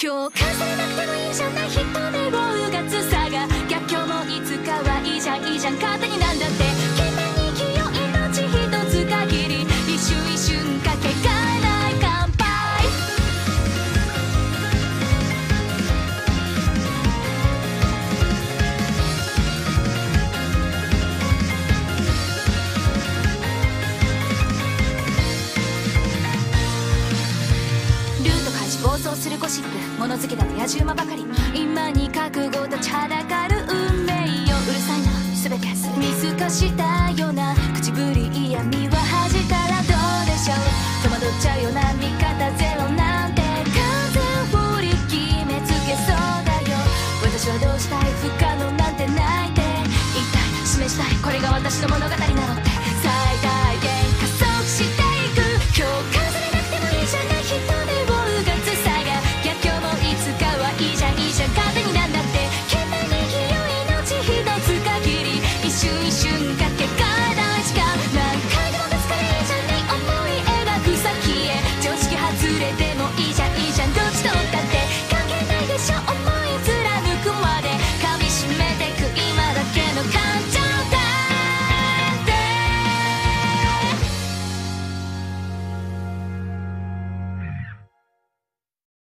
共感されなくてもいいじゃない人想するゴシップ物好きだと野獣馬ばかり。今に覚悟とちはだかる運命ようるさいな。全て見透かしたような口ぶり嫌味は端からどうでしょう。戸惑っちゃうような味方ゼロなんて。完全をり決めつけそうだよ。私はどうしたい不可能なんてないって言いたい。示したい。これが私の物語。